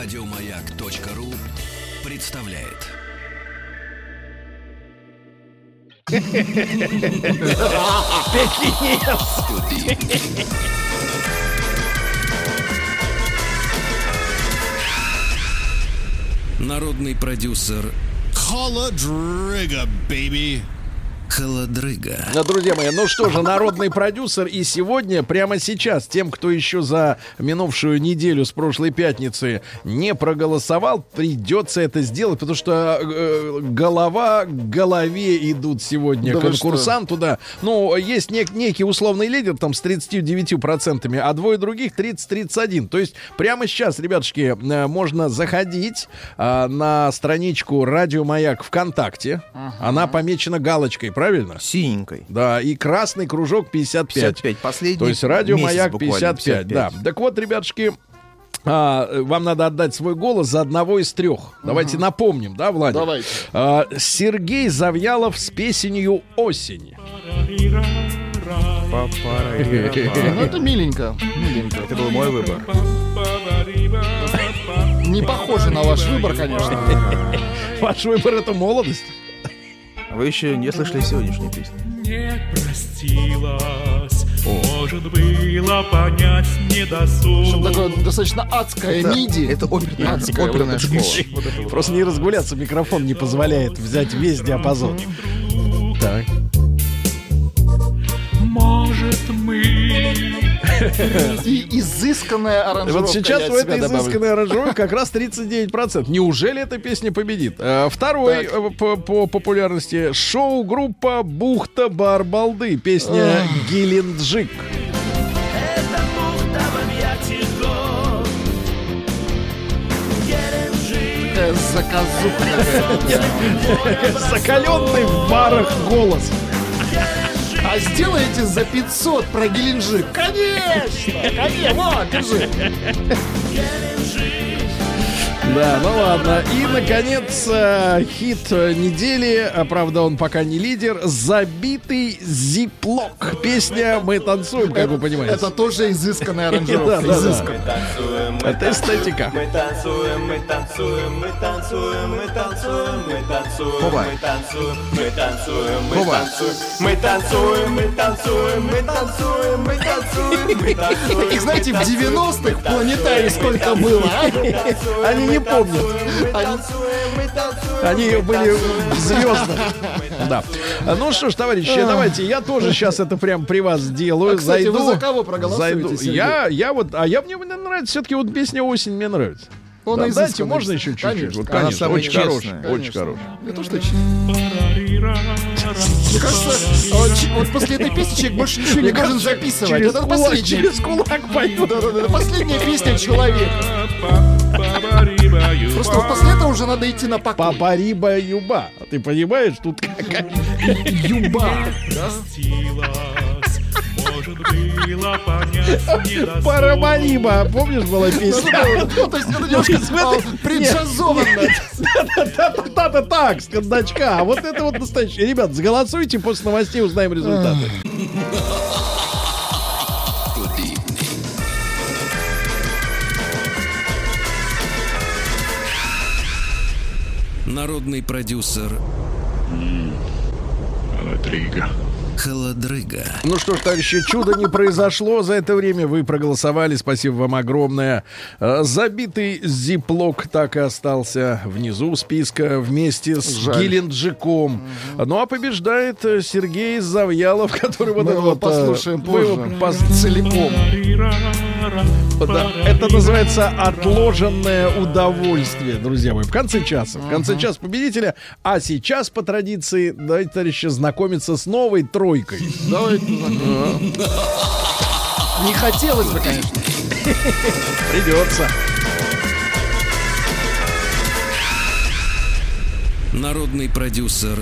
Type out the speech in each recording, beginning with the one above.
Радиомаяк.ру представляет. Народный продюсер Холодрыга, baby. Холодрыга. Да, друзья мои, ну что же, народный продюсер, и сегодня, прямо сейчас, тем, кто еще за минувшую неделю с прошлой пятницы не проголосовал, придется это сделать, потому что э, голова к голове идут сегодня Да конкурсант туда. Ну, есть нек- некий условный лидер там с 39%, а двое других 30-31. То есть прямо сейчас, ребятушки, э, можно заходить э, на страничку Радио Маяк ВКонтакте. Она помечена галочкой, правильно? Синенькой. Да, и красный кружок 55. 55. Последний То есть радио месяц Маяк буквально, 55, Да. Так вот, ребятушки, а, вам надо отдать свой голос за одного из трех. Давайте напомним, да, Владимир? Давайте. А, Сергей Завьялов с песенью «Осень». Ну, это миленько. Миленько. Это был мой выбор. Не похоже на ваш выбор, конечно. Ваш выбор — это молодость. Вы еще не слышали сегодняшнюю песню? не простилась Может было понять недосуг Такое достаточно адское миди. Это оперная, Адская оперная вот школа. Просто не разгуляться, микрофон не позволяет взять весь диапазон. Так. И изысканная аранжировка. Вот сейчас от этой изысканной аранжировки как раз 39%. Неужели эта песня победит? Э, Второй э, по, по популярности шоу-группа Бухта Барбалды. Песня Геленджик. Заказуха. Закаленный в барах голос. А сделайте за 500 про Геленджик. Конечно! Конечно! Вот, держи. Да, ну ладно. И, наконец, э, хит э, недели, а, правда, он пока не лидер, «Забитый зиплок». Песня «Мы танцуем», как вы понимаете. Это тоже изысканная аранжировка. да, да. Это эстетика. Мы танцуем, мы танцуем, мы танцуем, мы танцуем, мы танцуем, мы танцуем, мы танцуем, мы танцуем, мы танцуем, мы танцуем, мы танцуем, мы танцуем, мы танцуем. Таких, знаете, в 90-х планетарий сколько было, а? Они не помнят. Они были звезды. Да. Ну что ж, товарищи, давайте, я тоже сейчас это прям при вас сделаю. А, кстати, вы Зайду. за кого проголосуете, Зайду. Я, я вот, а я мне нравится все-таки вот песня «Осень» мне нравится. Он Да, дайте, можно еще чуть-чуть? Конечно. Вот, Она конечно, самая очень хороший, честная. очень хороший. Не то, что Мне кажется, вот ч- вот после этой песни человек больше ничего не должен записывать. Через Это кулак, последняя. через кулак поет. Да-да-да, это последняя песня человека. Просто вот после этого уже надо идти на покой. Папариба юба. А Ты понимаешь, тут какая- Юба. Парабариба. Помнишь, была песня? Ну, то есть немножко а, преджазованно. Да-да-да, так, с кондачка. А вот это вот настоящее. Ребят, голосуйте, после новостей узнаем результаты. Народный продюсер Холодрыга. Ну что ж, товарищи, чудо не произошло за это время. Вы проголосовали, спасибо вам огромное. Э, Забитый зиплок так и остался внизу списка вместе с Жаль. Геленджиком. Ну а побеждает э, Сергей Завьялов, который вот Мы это его вот... э, послушаем вы его позже. пос- Целиком. Да, это называется отложенное удовольствие, друзья мои. В конце часа. В конце часа победителя. А сейчас, по традиции, давайте, товарищи, знакомиться с новой тройкой. Давайте. Не хотелось бы, конечно. Придется. Народный продюсер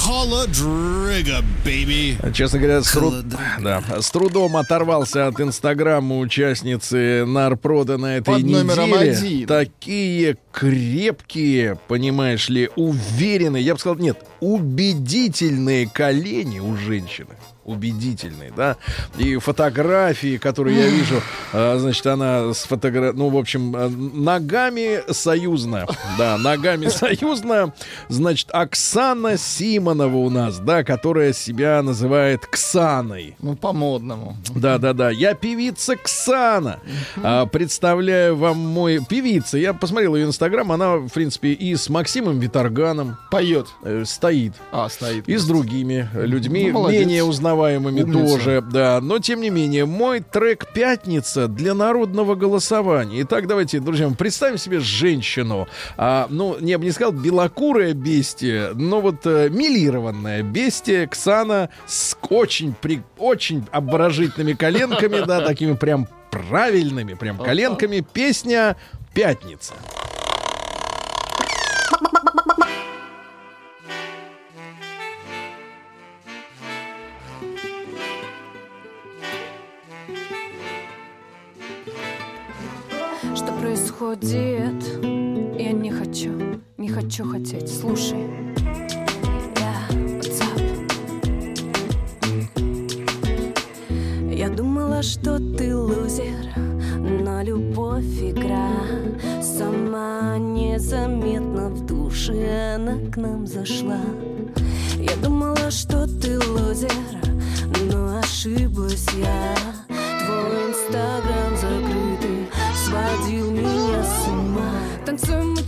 Холодрыга, baby. Честно говоря, с, труд- да, с трудом оторвался от инстаграма участницы Нарпрода на этой Под неделе. один. Такие крепкие, понимаешь ли, уверенные. Я бы сказал, нет, убедительные колени у женщины. Убедительные, да. И фотографии, которые я вижу, а, значит, она с фотогра... Ну, в общем, а, ногами союзная. Да, ногами союзная. Значит, Оксана Симонова у нас, да, которая себя называет Ксаной. Ну, по-модному. Да, да, да. Я певица Ксана. А, представляю вам мой певица. Я посмотрел ее инстаграм. Она, в принципе, и с Максимом Виторганом Поет. э, стоит. А, стоит. И с другими людьми, Ну, молодец. менее узнаваемыми Умница. тоже, да. Но тем не менее, мой трек «Пятница» для народного голосования. Итак, давайте, друзья, представим себе женщину. А, ну, я бы не сказал белокурое бестие, но вот э, милированное бестие Ксана с очень, при, очень обворожительными коленками, да, такими прям правильными прям коленками. Песня «Пятница». Происходит? Я не хочу, не хочу хотеть. Слушай. Я, up? Я думала, что ты лузер, но любовь игра. Сама незаметно в душе она к нам зашла. Я думала, что ты лузер, но ошиблась я. Танцуем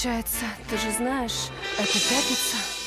Случается, ты же знаешь, это пятница.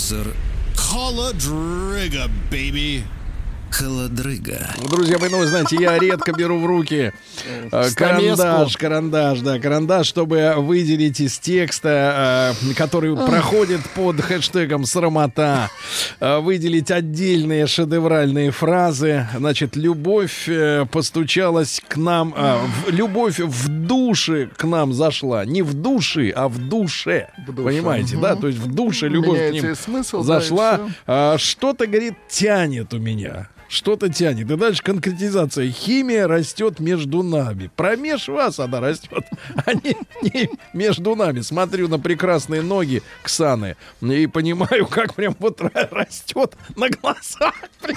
Продюсер Холодрыга, baby. Холодрыга. Друзья мои, ну вы знаете, я редко беру в руки. Карандаш, карандаш, да, карандаш, чтобы выделить из текста, э, который проходит под хэштегом «срамота», э, выделить отдельные шедевральные фразы. Значит, любовь э, постучалась к нам, любовь в душе к нам зашла. Не в душе, а в душе. В душе, Понимаете, да? То есть в душе любовь к Меняется ним и смысл, да, зашла. всё. А, что-то, говорит, тянет у меня. Что-то тянет. И дальше конкретизация. Химия растет между нами. Промеж вас она растет, а не, не между нами. Смотрю на прекрасные ноги Ксаны и понимаю, как прям вот ра- растет на глазах.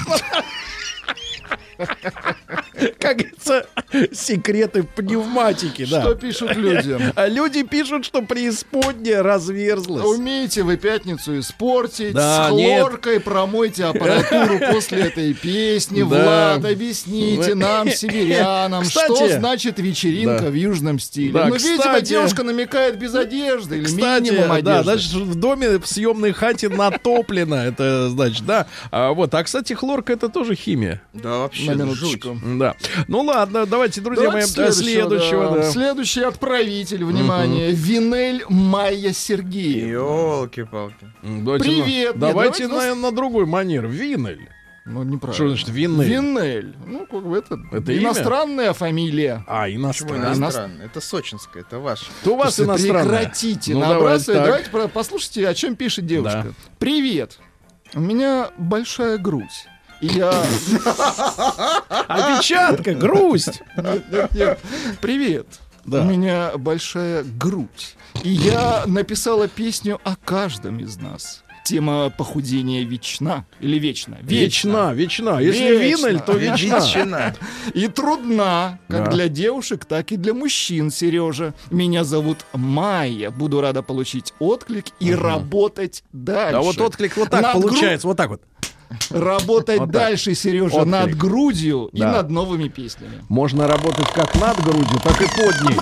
Как говорится, секреты пневматики, да. Что пишут люди? А люди пишут, что преисподняя разверзлась. Умеете вы пятницу испортить, Да, с нет. хлоркой промойте аппаратуру после этой песни. Да. Влад, объясните нам, северянам, Кстати, что значит вечеринка да. в южном стиле. Да, ну, видимо, кстати- девушка намекает без одежды или Кстати, минимум да, одежды. значит, в доме в съемной хате натоплено, это значит, да. А, вот, а кстати, хлорка это тоже химия. Да, вообще, На жуть. минуточку. Да. Ну ладно, давайте, друзья Давайте мои, до следующего. да. да. Следующий отправитель, внимание, Винель Майя Сергеев. Елки-палки. Давайте, Привет. Нет, давайте, давайте на, на другой манер. Винель. Ну, Что неправильно. значит винель? Винель. Ну, как бы это, Это имя? иностранная фамилия. А, Почему иностранный. иностранный? Это сочинская, это ваш. То у вас Слушайте, иностранная. Прекратите Ну, набрасывать. Давайте про- послушайте, о чем пишет девушка. Да. Привет. У меня большая грудь. Я... Опечатка, грусть. Нет, нет, нет. Привет. Да. У меня большая грудь. И я написала песню о каждом из нас. Тема похудения вечна. Или вечна? Вечна, вечна. Если Вечно. винель, то вечна. Ветчина. И трудна, как Да. для девушек, так и для мужчин, Сережа. Меня зовут Майя. Буду рада получить отклик и работать дальше. А вот отклик вот так Над гру- получается, вот так вот. Работать Вот так. дальше, Сережа, Отклик. над грудью и Да. над новыми песнями. Можно работать как над грудью, так и под ней.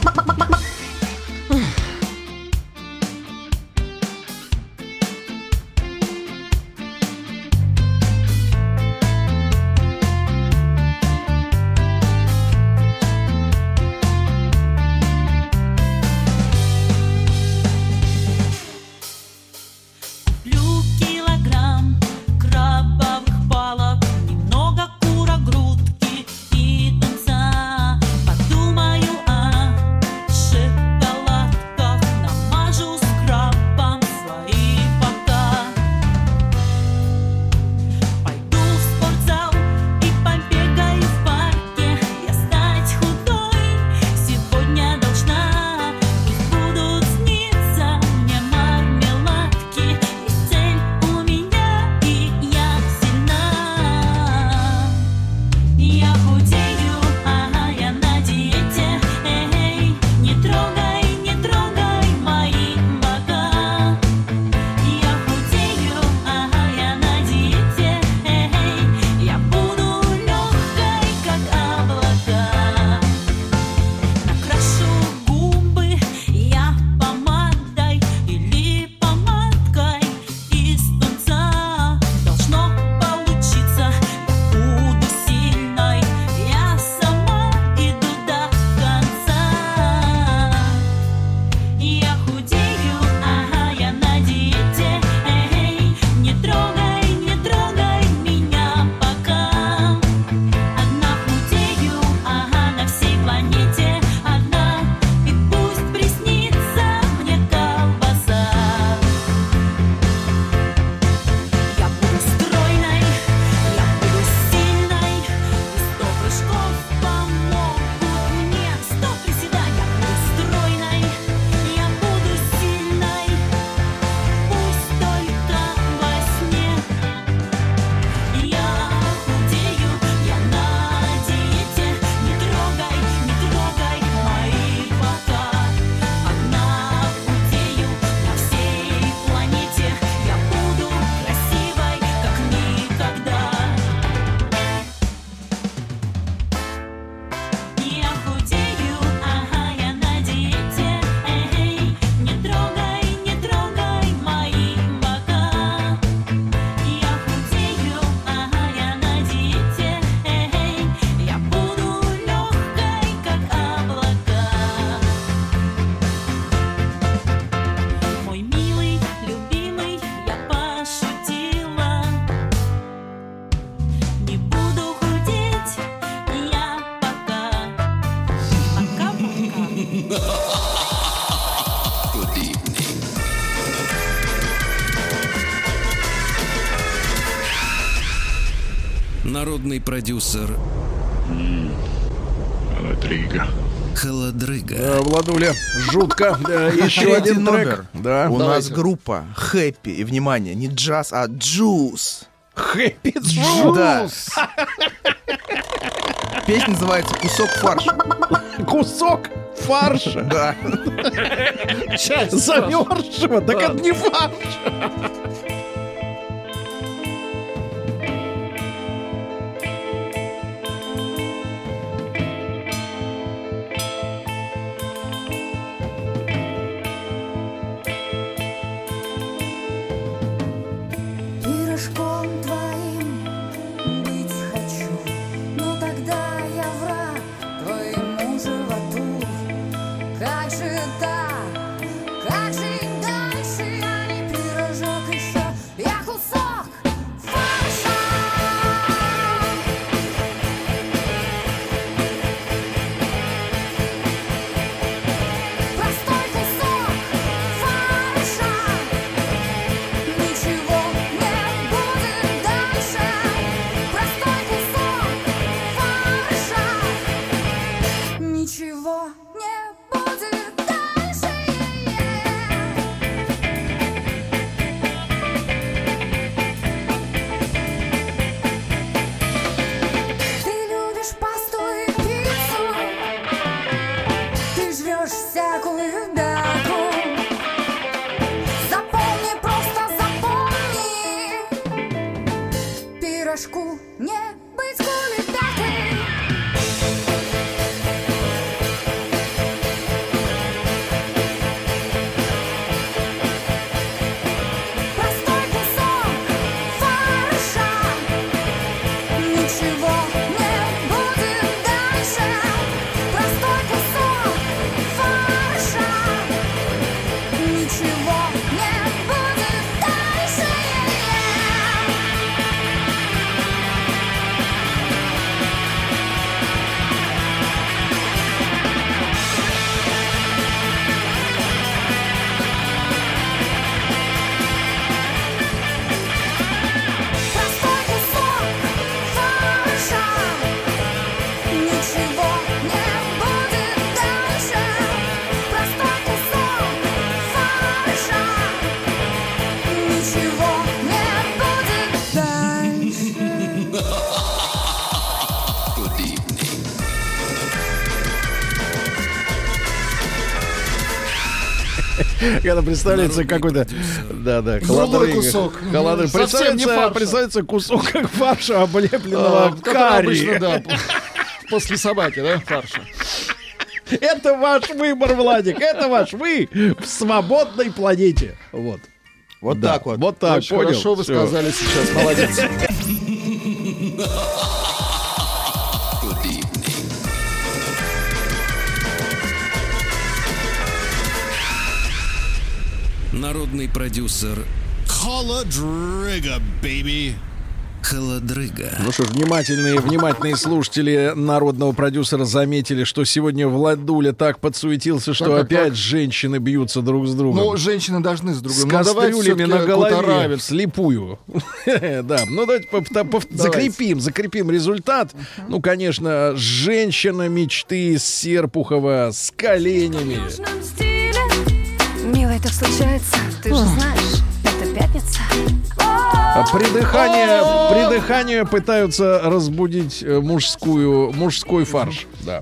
Народный продюсер Холодрыга. Холодрыга. Э, Владуля, жутко. Да, еще Третий один номер. Да. У нас группа Хэппи. И, внимание, не джаз, а джуз. Хэппи Джу. Да. Песня называется «Кусок фарша». Кусок фарша. Да. Часть Замерзшего. Так Да. это не фарш. Когда представляется какой-то... Да, да, холодрыга. кусок. Не Представляется, представляется кусок как фарша, облепленного А, карри. после собаки, да, фарша. Это ваш выбор, Владик, это ваш. Вы в свободной планете. Вот. Вот Да, так вот. Вот так, Очень понял. хорошо вы Всё. сказали сейчас, молодец. Народный продюсер Холодрыга, baby. Холодрыга. Ну что ж, внимательные, внимательные слушатели народного продюсера заметили, что сегодня Владуля так подсуетился, что Так, так, опять так. женщины бьются друг с другом. Ну, женщины должны с с другом. Давайте кастрюлями на голове, слепую. Да, ну давайте закрепим, закрепим результат. Ну, конечно, женщина мечты с Серпухова с коленями. Милый, так случается, ты же знаешь, это пятница А Придыхание, придыхание пытаются разбудить э, мужскую, мужской фарш. Да.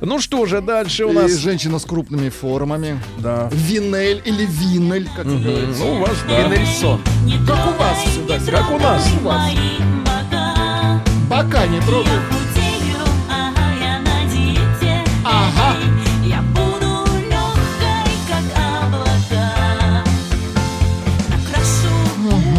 Ну что же, дальше у И нас... женщина с крупными формами. Да. Винель или винель, как вы говорите. Ну, у вас, да. Винельсон. Как у вас сюда, Как у нас. у вас. Пока не трогай.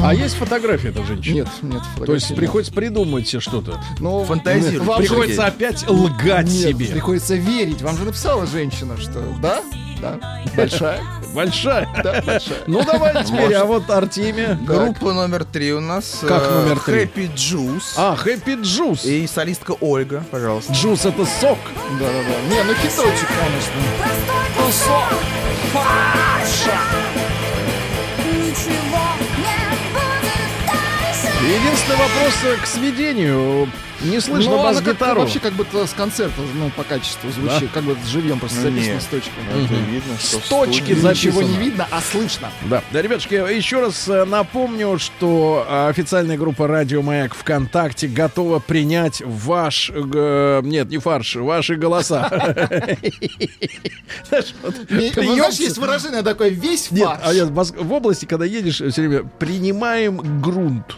А есть фотография этой женщины? Нет, нет. То есть фотографий приходится придумать себе что-то. нет. Ну, Фантазируй. вам же- Приходится опять лгать Нет, себе. приходится верить. Вам же написала женщина, что да, да, большая, Большая. да, большая. Ну давай теперь, а вот Артемия. Группа номер три у нас. Как э, номер три? Happy Juice. А, Happy Juice. И солистка Ольга, пожалуйста. Джус это сок. Да, да, да. Не, ну хиточек, конечно. Простой кусок фарша Единственный вопрос э, к сведению. Не слышно Ну, бас-гитару. вообще как будто с концерта, ну, по качеству звучит, как будто живьем просто Ну, записано нет. с точкой. Это видно, что С точки записано. Ничего не видно, а слышно. Да, да, ребятушки, еще раз э, напомню, что э, официальная группа Радио Маяк ВКонтакте готова принять ваш, э, нет, не фарш, ваши голоса. Знаешь, Знаешь, есть выражение такое, весь фарш. а в области, когда едешь, все время принимаем грунт.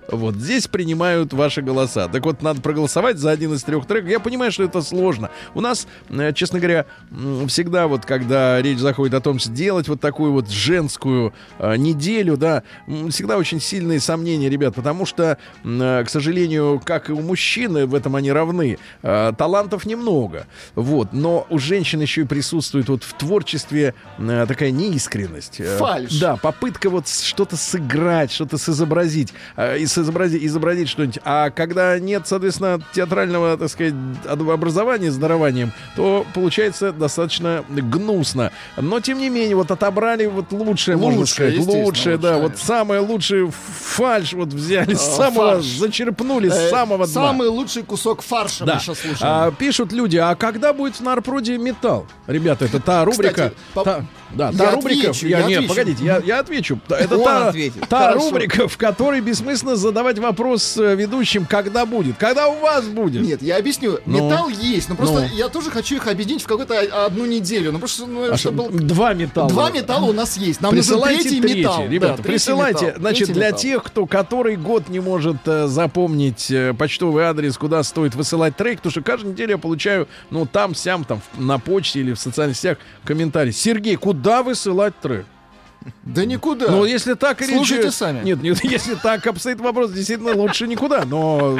Вот здесь принимают ваши голоса. Так вот, надо проголосовать за один из трех треков. Я понимаю, что это сложно. У нас, э, честно говоря, всегда вот, когда речь заходит о том, сделать вот такую вот женскую э, неделю, да, всегда очень сильные сомнения, ребят, потому что, э, к сожалению, как и у мужчины, в этом они равны, э, талантов немного. Вот, но у женщин еще и присутствует вот в творчестве э, такая неискренность. Э, Фальшь. Да, попытка вот с- что-то сыграть, что-то изобразить, э, и изобразить, изобразить что-нибудь. А когда нет, соответственно, театрального, так сказать, об- образования с дарованием, то получается достаточно гнусно. Но, тем не менее, вот отобрали вот лучшее, можно Лучшее, сказать. естественно, Лучшее, да. лучшее. Вот самое лучшее фальш вот взяли, А, самого, фарш. зачерпнули с Э, самого дна. Самый лучший кусок фарша Да. мы сейчас слушаем. А, пишут люди, а когда будет в Нарпроде металл? Ребята, это та рубрика. Кстати, та- да, Я та рубрика. отвечу, я, я нет, погодите, я, я отвечу. Это Он та, ответит. та Хорошо. рубрика, в которой бессмысленно задавать вопрос э, ведущим, когда будет. Когда у вас будет? Нет, я объясню. Ну. Металл есть, но просто Ну. я тоже хочу их объединить в какую-то одну неделю. Ну, просто, ну, А чтобы. Два металла. Два металла у нас есть. Нам нужен Присылайте третий, третий, металл. ребята, Да, присылайте. металл. Значит, Третий для металл. тех, кто который год не может э, запомнить э, почтовый адрес, куда стоит высылать трек, потому что каждую неделю я получаю, ну, там, сям, там, на почте или в социальных сетях комментарий. Сергей, куда высылать трек? Да никуда. Ну, если так или Слушайте же- сами. Нет, нет, если так обстоит вопрос, действительно лучше никуда. Но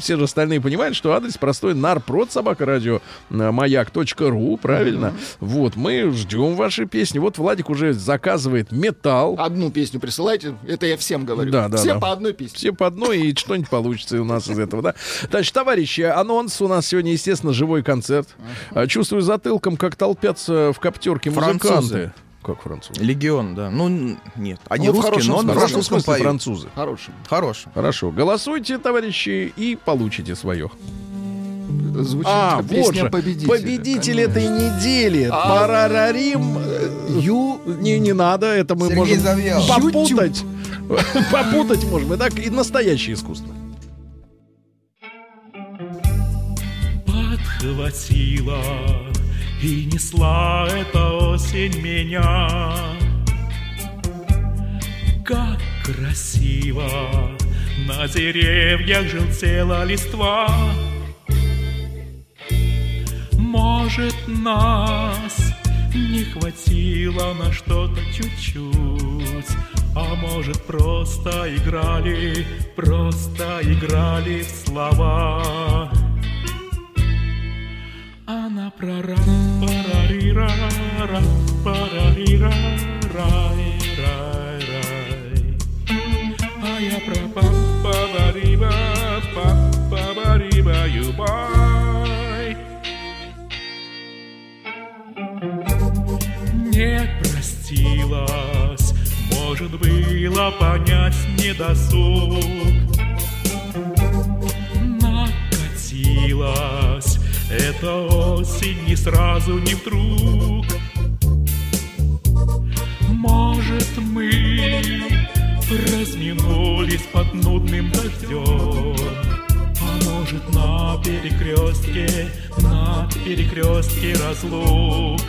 все же остальные понимают, что адрес простой нарпрод собака радио маяк.ру, правильно? Вот, мы ждем ваши песни. Вот Владик уже заказывает металл. Одну песню присылайте. Это я всем говорю. Да, да, Все да. по одной песне. Все по одной, и что-нибудь получится у нас из этого, да? Значит, товарищи, анонс у нас сегодня, естественно, живой концерт. Чувствую затылком, как толпятся в коптерке музыканты. Французы. Как французы? Легион, да. Ну, нет. Они Ну, русские, но В на французском поют. французы. Хорошим. Хорошим. Хорошо. Голосуйте, товарищи, и получите свое. Звучит А, вот песня же. победителя. Победитель этой недели. А. Парарарим. Ю. Не, не надо, это мы Сергей можем Завьялов. попутать. Попутать можем. И так и настоящее искусство. подхватила и несла эта осень меня. Как красиво на деревьях желтела листва. Может, нас не хватило на что-то чуть-чуть, а может, просто играли, просто играли в слова. Она про ра парарира ра парарира рай рай рай А я про па парариба па парариба юбай Не простилась, может было понять недосуг Эта осень не сразу, не вдруг. Может, мы разминулись под нудным дождем. А может, на перекрестке, на перекрестке разлук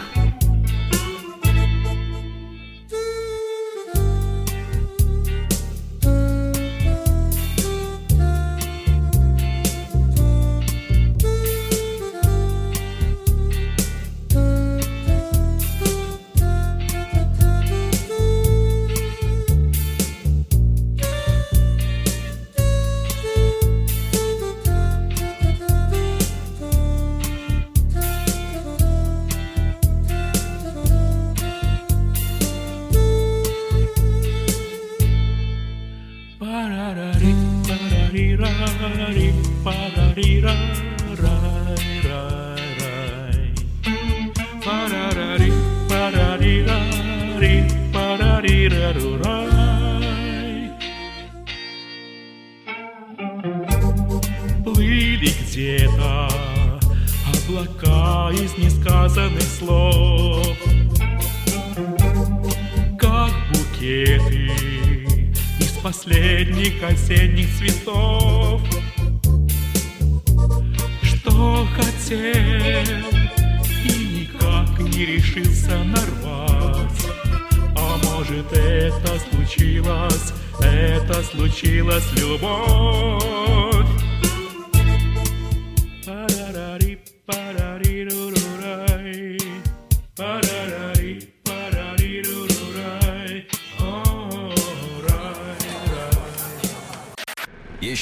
облака из несказанных слов, как букеты из последних осенних цветов. Что хотел и никак не решился нарвать. А может это случилось, это случилась любовь.